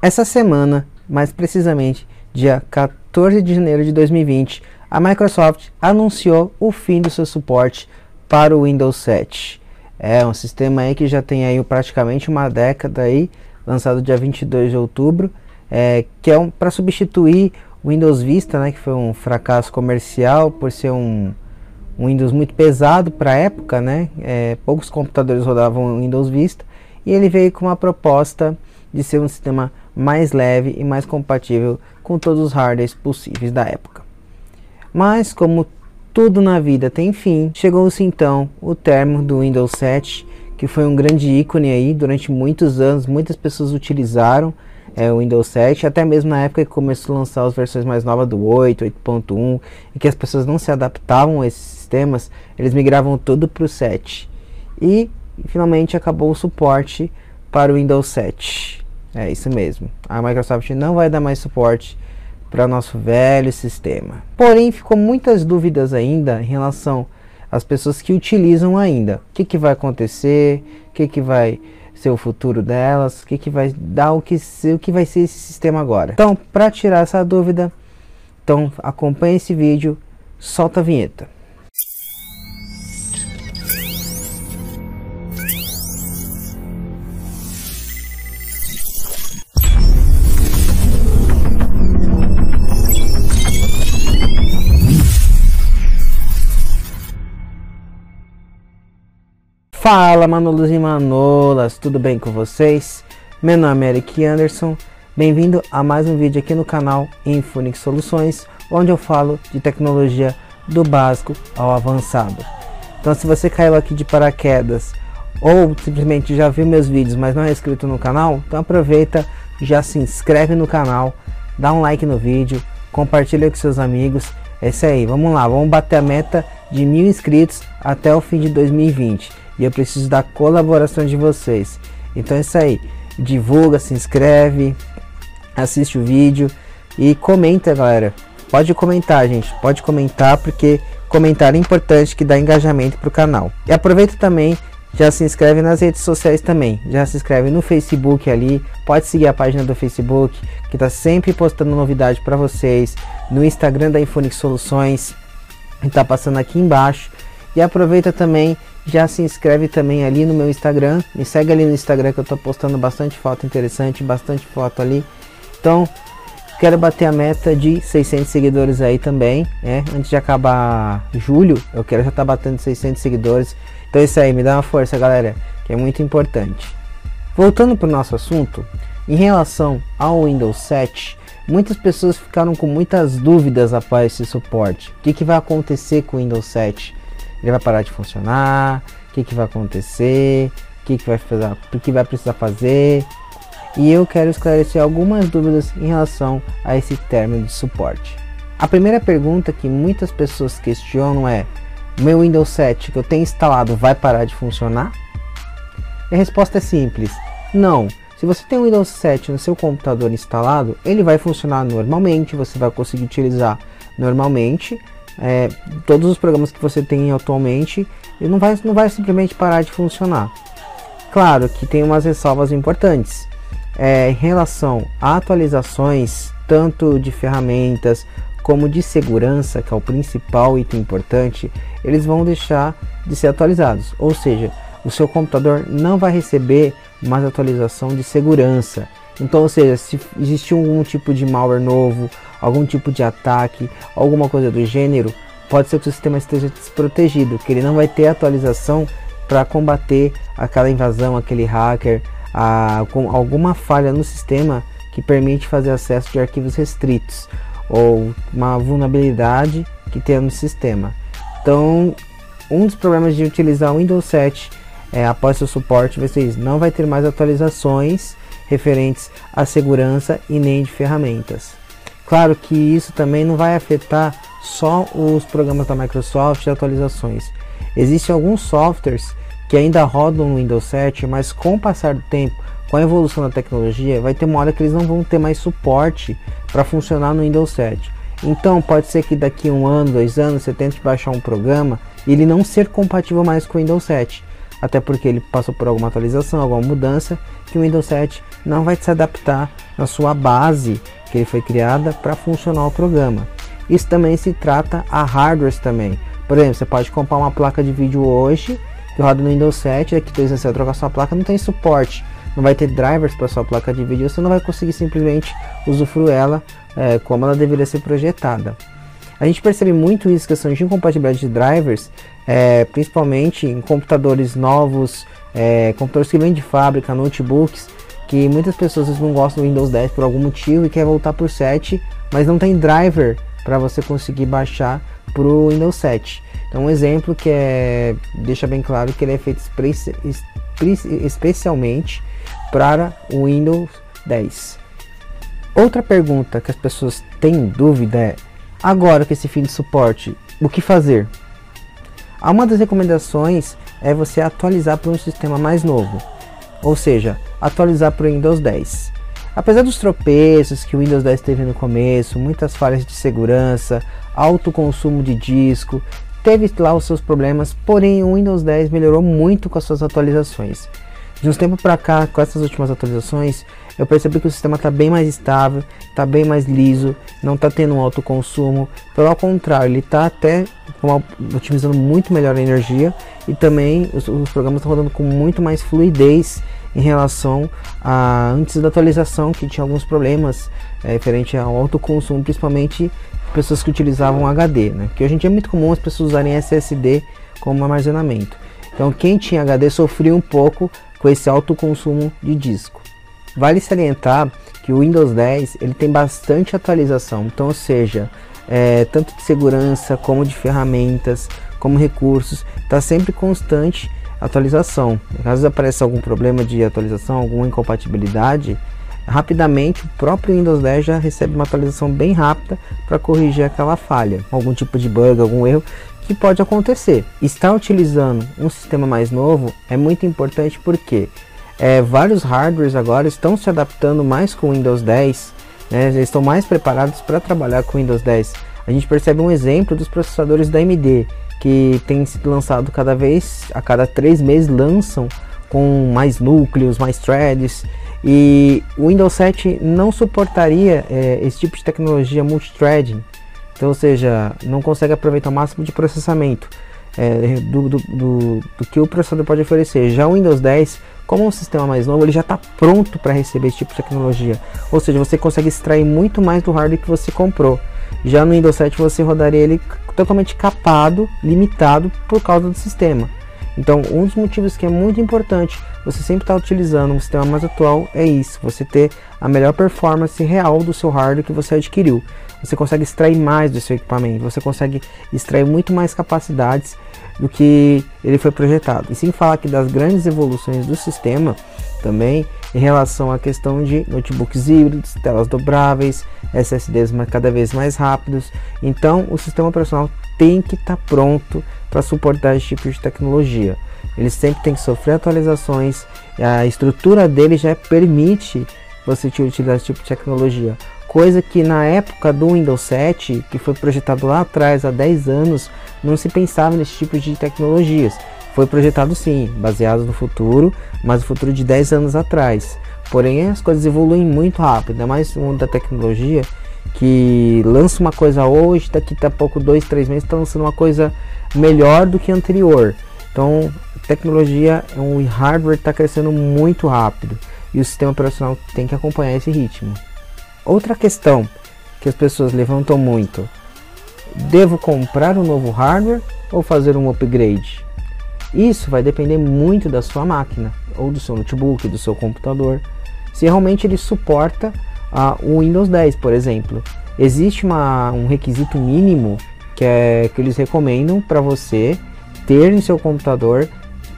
Essa semana, mais precisamente dia 14 de janeiro de 2020, a Microsoft anunciou o fim do seu suporte para o Windows 7. É um sistema aí que já tem aí praticamente uma década aí, lançado dia 22 de outubro, é, que é um, para substituir o Windows Vista, né, que foi um fracasso comercial por ser um, um Windows muito pesado para a época, né, é, poucos computadores rodavam Windows Vista, e ele veio com uma proposta de ser um sistema mais leve e mais compatível com todos os hardwares possíveis da época. Mas como tudo na vida tem fim, chegou-se então o termo do Windows 7, que foi um grande ícone aí durante muitos anos, muitas pessoas utilizaram é, o Windows 7, até mesmo na época que começou a lançar as versões mais novas do 8, 8.1, e que as pessoas não se adaptavam a esses sistemas, eles migravam tudo para o 7. E finalmente acabou o suporte para o Windows 7. É isso mesmo. A Microsoft não vai dar mais suporte para nosso velho sistema. Porém, ficou muitas dúvidas ainda em relação às pessoas que utilizam ainda. O que, que vai acontecer? O que, que vai ser o futuro delas? O que, que vai dar o que, o que vai ser esse sistema agora? Então, para tirar essa dúvida, então acompanhe esse vídeo, solta a vinheta. Fala Manolos e Manolas, tudo bem com vocês? Meu nome é Eric Anderson, bem-vindo a mais um vídeo aqui no canal Infonix Soluções, onde eu falo de tecnologia do básico ao avançado. Então se você caiu aqui de paraquedas ou simplesmente já viu meus vídeos, mas não é inscrito no canal, então aproveita, já se inscreve no canal, dá um like no vídeo, compartilha com seus amigos. É isso aí, vamos lá, vamos bater a meta de mil inscritos até o fim de 2020 e eu preciso da colaboração de vocês. Então é isso aí. Divulga, se inscreve, assiste o vídeo e comenta, galera. Pode comentar, gente. Pode comentar porque comentário é importante que dá engajamento para o canal. E aproveita também, já se inscreve nas redes sociais também. Já se inscreve no Facebook ali. Pode seguir a página do Facebook que está sempre postando novidade para vocês. No Instagram da Infonix Soluções, está passando aqui embaixo. E aproveita também já se inscreve também ali no meu Instagram. Me segue ali no Instagram que eu tô postando bastante foto interessante, bastante foto ali. Então, quero bater a meta de 600 seguidores aí também, né? Antes de acabar julho, eu quero já estar tá batendo 600 seguidores. Então é isso aí, me dá uma força, galera, que é muito importante. Voltando para o nosso assunto, em relação ao Windows 7, muitas pessoas ficaram com muitas dúvidas após esse suporte. O que, que vai acontecer com o Windows 7? Ele vai parar de funcionar, o que, que vai acontecer, o que, que, vai que vai precisar fazer. E eu quero esclarecer algumas dúvidas em relação a esse término de suporte. A primeira pergunta que muitas pessoas questionam é: meu Windows 7 que eu tenho instalado vai parar de funcionar? E a resposta é simples: não. Se você tem o Windows 7 no seu computador instalado, ele vai funcionar normalmente, você vai conseguir utilizar normalmente é, todos os programas que você tem atualmente e não vai, não vai simplesmente parar de funcionar. Claro que tem umas ressalvas importantes. É, em relação a atualizações, tanto de ferramentas como de segurança, que é o principal item importante, eles vão deixar de ser atualizados. Ou seja, o seu computador não vai receber mais atualização de segurança. Então, ou seja, se existe algum tipo de malware novo, algum tipo de ataque, alguma coisa do gênero, pode ser que o sistema esteja desprotegido, que ele não vai ter atualização para combater aquela invasão, aquele hacker, a, com alguma falha no sistema que permite fazer acesso de arquivos restritos ou uma vulnerabilidade que tenha no sistema. Então, um dos problemas de utilizar o Windows 7 é, após seu suporte, vocês não vai ter mais atualizações referentes à segurança e nem de ferramentas. Claro que isso também não vai afetar só os programas da Microsoft e atualizações. Existem alguns softwares que ainda rodam no Windows 7, mas com o passar do tempo, com a evolução da tecnologia, vai ter uma hora que eles não vão ter mais suporte para funcionar no Windows 7. Então pode ser que daqui um ano, dois anos, você tente baixar um programa e ele não ser compatível mais com o Windows 7. Até porque ele passou por alguma atualização, alguma mudança, que o Windows 7 não vai se adaptar na sua base que ele foi criada para funcionar o programa. Isso também se trata a hardwares também. Por exemplo, você pode comprar uma placa de vídeo hoje que roda no Windows 7, daqui dois anos você vai trocar sua placa, não tem suporte, não vai ter drivers para sua placa de vídeo, você não vai conseguir simplesmente usufruir ela é, como ela deveria ser projetada. A gente percebe muito isso, questão de incompatibilidade de drivers, é, principalmente em computadores novos, é, computadores que vêm de fábrica, notebooks, que muitas pessoas não gostam do Windows 10 por algum motivo e quer voltar para o 7, mas não tem driver para você conseguir baixar para o Windows 7. Então um exemplo que é deixa bem claro que ele é feito especialmente para o Windows 10. Outra pergunta que as pessoas têm dúvida é: agora que esse fim de suporte, o que fazer? Uma das recomendações é você atualizar para um sistema mais novo, ou seja, atualizar para o Windows 10. Apesar dos tropeços que o Windows 10 teve no começo, muitas falhas de segurança, alto consumo de disco, teve lá os seus problemas, porém o Windows 10 melhorou muito com as suas atualizações. De uns tempos para cá, com essas últimas atualizações, eu percebi que o sistema está bem mais estável, está bem mais liso, não está tendo um alto consumo. Pelo contrário, ele está até otimizando muito melhor a energia e também os, os programas estão rodando com muito mais fluidez em relação a antes da atualização que tinha alguns problemas é, referente ao alto consumo, principalmente pessoas que utilizavam HD, né? Que hoje em dia é muito comum as pessoas usarem SSD como armazenamento. Então quem tinha HD sofria um pouco com esse alto consumo de disco. Vale salientar que o Windows 10 ele tem bastante atualização, então, ou seja, é, tanto de segurança como de ferramentas, como recursos, está sempre constante atualização. Caso apareça algum problema de atualização, alguma incompatibilidade, rapidamente o próprio Windows 10 já recebe uma atualização bem rápida para corrigir aquela falha, algum tipo de bug, algum erro que pode acontecer. Estar utilizando um sistema mais novo é muito importante porque é, vários hardwares agora estão se adaptando mais com Windows 10, né, eles estão mais preparados para trabalhar com Windows 10. A gente percebe um exemplo dos processadores da AMD, que tem sido lançado cada vez, a cada três meses lançam com mais núcleos, mais threads, e o Windows 7 não suportaria é, esse tipo de tecnologia multithreading, então, ou seja, não consegue aproveitar o máximo de processamento é, do, do, do, do, que o processador pode oferecer. Já o Windows 10, como é um sistema mais novo, ele já está pronto para receber esse tipo de tecnologia. Ou seja, você consegue extrair muito mais do hardware que você comprou. Já no Windows 7 você rodaria ele totalmente capado, limitado por causa do sistema. Então, um dos motivos que é muito importante você sempre estar tá utilizando um sistema mais atual é isso, você ter a melhor performance real do seu hardware que você adquiriu. Você consegue extrair mais do seu equipamento, você consegue extrair muito mais capacidades do que ele foi projetado. E sem falar que das grandes evoluções do sistema também em relação à questão de notebooks híbridos, telas dobráveis, SSDs cada vez mais rápidos. Então, o sistema operacional tem que estar tá pronto para suportar esse tipo de tecnologia. Ele sempre tem que sofrer atualizações, a estrutura dele já permite você utilizar esse tipo de tecnologia. Coisa que na época do Windows 7, que foi projetado lá atrás, há 10 anos, não se pensava nesse tipo de tecnologias. Foi projetado sim, baseado no futuro, mas o futuro de 10 anos atrás. Porém, as coisas evoluem muito rápido, ainda mais no mundo da tecnologia, que lança uma coisa hoje, daqui a pouco, dois, três meses, está lançando uma coisa melhor do que anterior. Então, tecnologia, o hardware está crescendo muito rápido e o sistema operacional tem que acompanhar esse ritmo. Outra questão que as pessoas levantam muito: devo comprar um novo hardware ou fazer um upgrade? Isso vai depender muito da sua máquina, ou do seu notebook, do seu computador. Se realmente ele suporta uh, o Windows 10, por exemplo. Existe uma, um requisito mínimo que, é, que eles recomendam para você ter em seu computador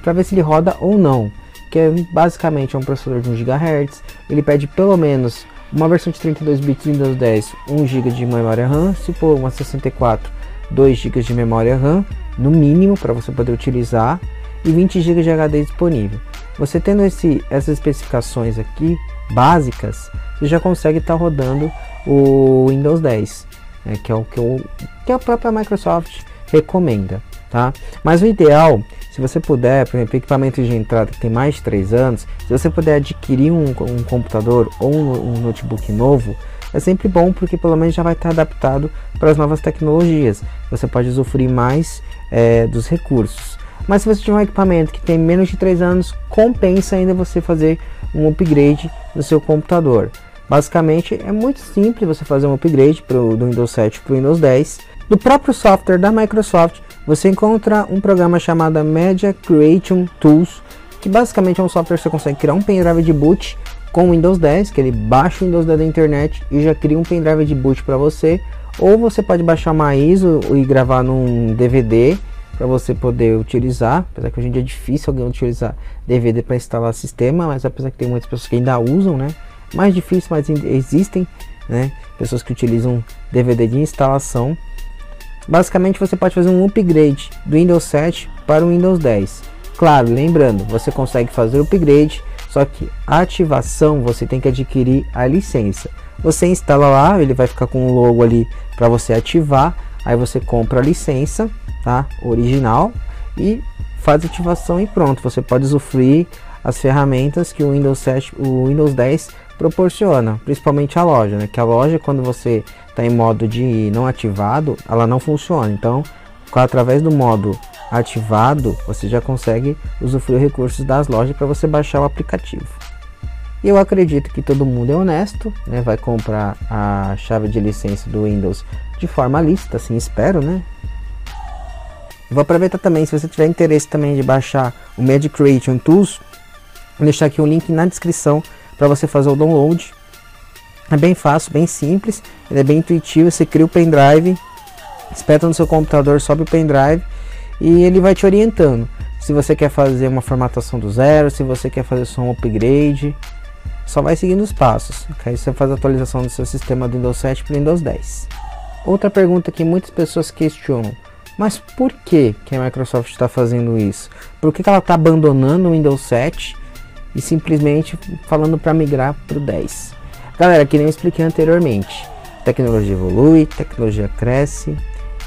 para ver se ele roda ou não. Que é basicamente é um processador de 1 GHz. Ele pede pelo menos uma versão de 32 bits Windows 10, 1 GB de memória RAM, se for uma 64, 2 GB de memória RAM no mínimo para você poder utilizar e 20 GB de HD disponível. Você tendo esse, essas especificações aqui básicas, você já consegue estar tá rodando o Windows 10, né, que é o que, o, que a própria Microsoft recomenda. Tá? Mas o ideal, se você puder, por exemplo, equipamento de entrada que tem mais de 3 anos, se você puder adquirir um, um computador ou um, um notebook novo, é sempre bom porque pelo menos já vai estar adaptado para as novas tecnologias. Você pode usufruir mais é, dos recursos. Mas se você tiver um equipamento que tem menos de 3 anos, compensa ainda você fazer um upgrade no seu computador. Basicamente é muito simples você fazer um upgrade pro, do Windows 7 para o Windows 10. No próprio software da Microsoft, você encontra um programa chamado Media Creation Tools, que basicamente é um software que você consegue criar um pendrive de boot com Windows 10, que ele baixa o Windows 10 da internet e já cria um pendrive de boot para você, ou você pode baixar uma ISO e gravar num DVD para você poder utilizar, apesar que hoje em dia é difícil alguém utilizar DVD para instalar sistema, mas apesar que tem muitas pessoas que ainda usam, né? Mais difícil, mas existem, né? Pessoas que utilizam DVD de instalação. Basicamente você pode fazer um upgrade do Windows 7 para o Windows 10. Claro, lembrando, você consegue fazer o upgrade só que ativação você tem que adquirir a licença. Você instala lá, ele vai ficar com o logo ali para você ativar. Aí você compra a licença, tá? Original e faz ativação e pronto. Você pode usufruir as ferramentas que o Windows 7, o Windows 10 proporciona, principalmente a loja, né? Que a loja quando você está em modo de não ativado, ela não funciona. Então, através do modo ativado, você já consegue usufruir recursos das lojas para você baixar o aplicativo. E eu acredito que todo mundo é honesto, né? Vai comprar a chave de licença do Windows de forma lista, assim espero, né? Vou aproveitar também, se você tiver interesse também de baixar o Magic Creation Tools, vou deixar aqui um link na descrição para você fazer o download. É bem fácil, bem simples, é bem intuitivo, você cria o pendrive, espeta no seu computador, sobe o pendrive e ele vai te orientando. Se você quer fazer uma formatação do zero, se você quer fazer só um upgrade, só vai seguindo os passos. Aí você faz a atualização do seu sistema do Windows 7 para o Windows 10. Outra pergunta que muitas pessoas questionam: mas por que, que a Microsoft está fazendo isso? Por que, que ela está abandonando o Windows 7 e simplesmente falando para migrar para o 10? Galera, que nem eu expliquei anteriormente, tecnologia evolui, tecnologia cresce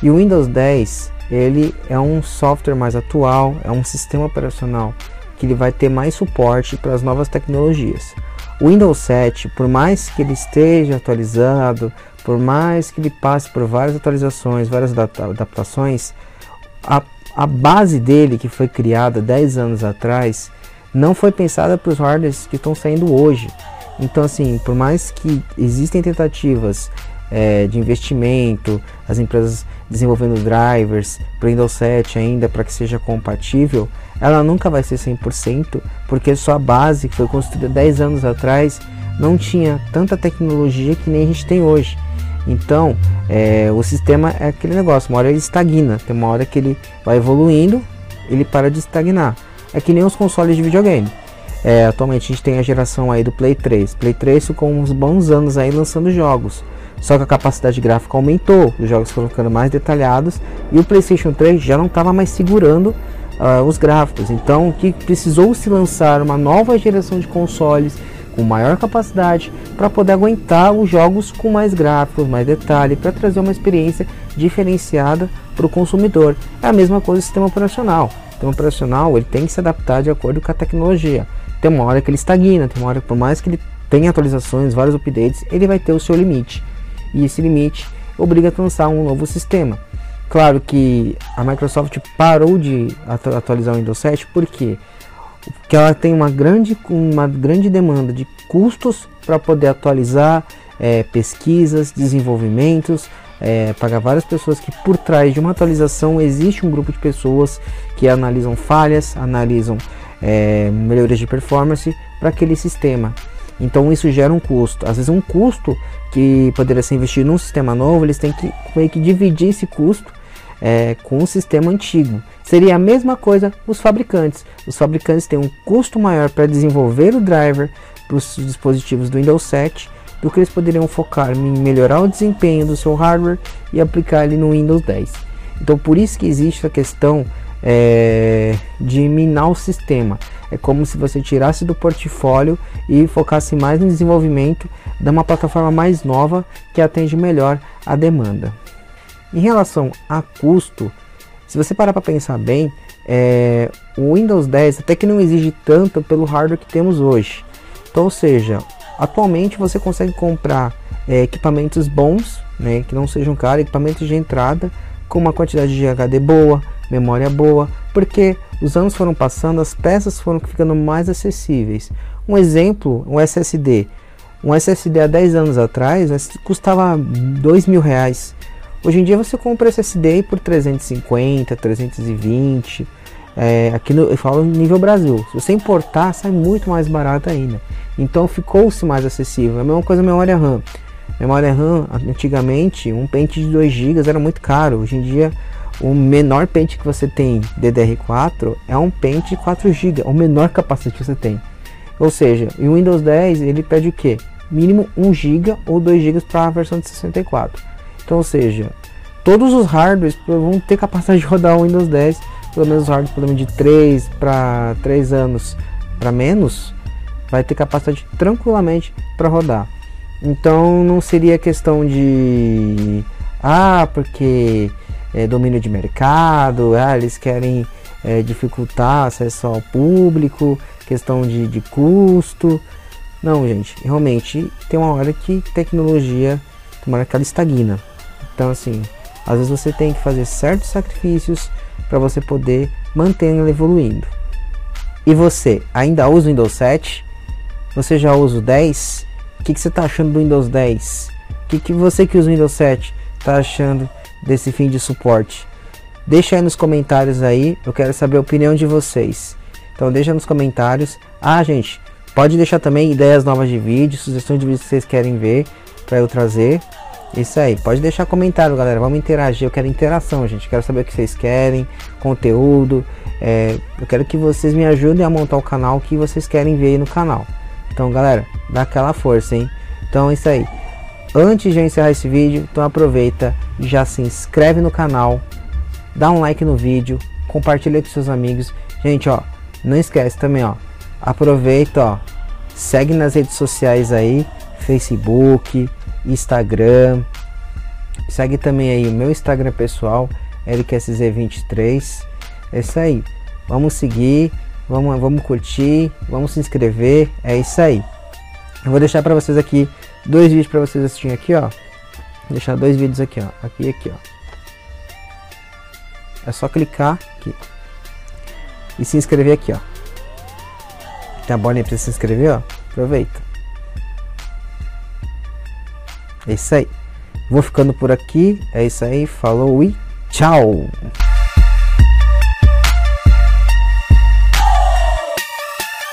e o Windows 10 ele é um software mais atual, é um sistema operacional que ele vai ter mais suporte para as novas tecnologias. O Windows 7, por mais que ele esteja atualizado, por mais que ele passe por várias atualizações, várias adaptações, a, a base dele, que foi criada 10 anos atrás, não foi pensada para os hardwares que estão saindo hoje. Então, assim, por mais que existem tentativas é, de investimento, as empresas desenvolvendo drivers para Windows 7 ainda para que seja compatível, ela nunca vai ser 100%, porque sua base que foi construída 10 anos atrás não tinha tanta tecnologia que nem a gente tem hoje. Então, é, o sistema é aquele negócio, uma hora ele estagna, tem uma hora que ele vai evoluindo, ele para de estagnar. É que nem os consoles de videogame. É, atualmente a gente tem a geração aí do Play 3. Play 3 com uns bons anos aí lançando jogos. Só que a capacidade gráfica aumentou, os jogos foram ficando mais detalhados e o PlayStation 3 já não estava mais segurando uh, os gráficos. Então, que precisou se lançar uma nova geração de consoles com maior capacidade para poder aguentar os jogos com mais gráficos, mais detalhe, para trazer uma experiência diferenciada para o consumidor. É a mesma coisa do sistema operacional. Sistema operacional ele tem que se adaptar de acordo com a tecnologia. Tem uma hora que ele estagna, tem uma hora que por mais que ele tenha atualizações, vários updates, ele vai ter o seu limite e esse limite obriga a lançar um novo sistema. Claro que a Microsoft parou de atualizar o Windows 7 porque porque ela tem uma grande, uma grande demanda de custos para poder atualizar é, pesquisas, desenvolvimentos, é, pagar várias pessoas que por trás de uma atualização existe um grupo de pessoas que analisam falhas, analisam é, melhorias de performance para aquele sistema. Então isso gera um custo. Às vezes um custo que poderia ser investido num sistema novo, eles têm que meio que dividir esse custo é, com o sistema antigo. Seria a mesma coisa os fabricantes. Os fabricantes têm um custo maior para desenvolver o driver para os dispositivos do Windows 7 do que eles poderiam focar em melhorar o desempenho do seu hardware e aplicar ele no Windows 10. Então por isso que existe a questão é, de minar o sistema. É como se você tirasse do portfólio e focasse mais no desenvolvimento de uma plataforma mais nova que atende melhor a demanda. Em relação a custo, Se você parar para pensar bem, é, o Windows 10 até que não exige tanto pelo hardware que temos hoje. Então, ou seja, atualmente você consegue comprar é, equipamentos bons, né, que não sejam caros, equipamentos de entrada com uma quantidade de HD boa, memória boa, porque os anos foram passando, as peças foram ficando mais acessíveis. Um exemplo, um SSD. Um SSD há 10 anos atrás custava dois mil reais. Hoje em dia você compra SSD por 350, 320. É, aqui no, eu falo nível Brasil. Se você importar, sai muito mais barato ainda. Então ficou-se mais acessível. A mesma coisa memória RAM. Memória RAM, antigamente, um pente de 2 GB era muito caro. Hoje em dia, o menor pente que você tem DDR4 é um pente de 4 GB, o menor capacidade que você tem. Ou seja, o Windows 10 ele pede o que? Mínimo 1 GB ou 2 GB para a versão de 64. Então, ou seja, todos os hardwares vão ter capacidade de rodar o Windows 10, pelo menos os hardwares pelo menos de 3 para 3 anos para menos, vai ter capacidade tranquilamente para rodar. Então não seria questão de ah, porque é domínio de mercado, ah, eles querem é, dificultar acesso ao público, questão de, de custo. Não, gente, realmente tem uma hora que tecnologia, tem que ela estagna. Então, assim, às vezes você tem que fazer certos sacrifícios para você poder manter ela evoluindo. E você ainda usa o Windows 7? Você já usa o 10? O que, que você está achando do Windows 10? O que, que você que usa o Windows 7 está achando desse fim de suporte? Deixa aí nos comentários aí, eu quero saber a opinião de vocês. Então deixa nos comentários. Ah, gente, pode deixar também ideias novas de vídeo, sugestões de vídeos que vocês querem ver para eu trazer. Isso aí, pode deixar comentário, galera. Vamos interagir. Eu quero interação, gente. Quero saber o que vocês querem, conteúdo. É, eu quero que vocês me ajudem a montar o canal que vocês querem ver no canal. Então, galera, dá aquela força, hein? Então é isso aí. Antes de eu encerrar esse vídeo, então aproveita já se inscreve no canal, dá um like no vídeo, compartilha com seus amigos. Gente, ó, não esquece também, ó. Aproveita, ó. Segue nas redes sociais aí, Facebook, Instagram. Segue também aí o meu Instagram pessoal, LQSZ23. É isso aí. Vamos seguir, vamos, vamos curtir, vamos se inscrever. É isso aí. Eu vou deixar para vocês aqui dois vídeos para vocês assistirem aqui, ó. Vou deixar dois vídeos aqui, ó. Aqui e aqui, ó. É só clicar aqui e se inscrever aqui, ó. Tem a bolinha para se inscrever, ó. Aproveita. É isso aí. Vou ficando por aqui. É isso aí. Falou e tchau.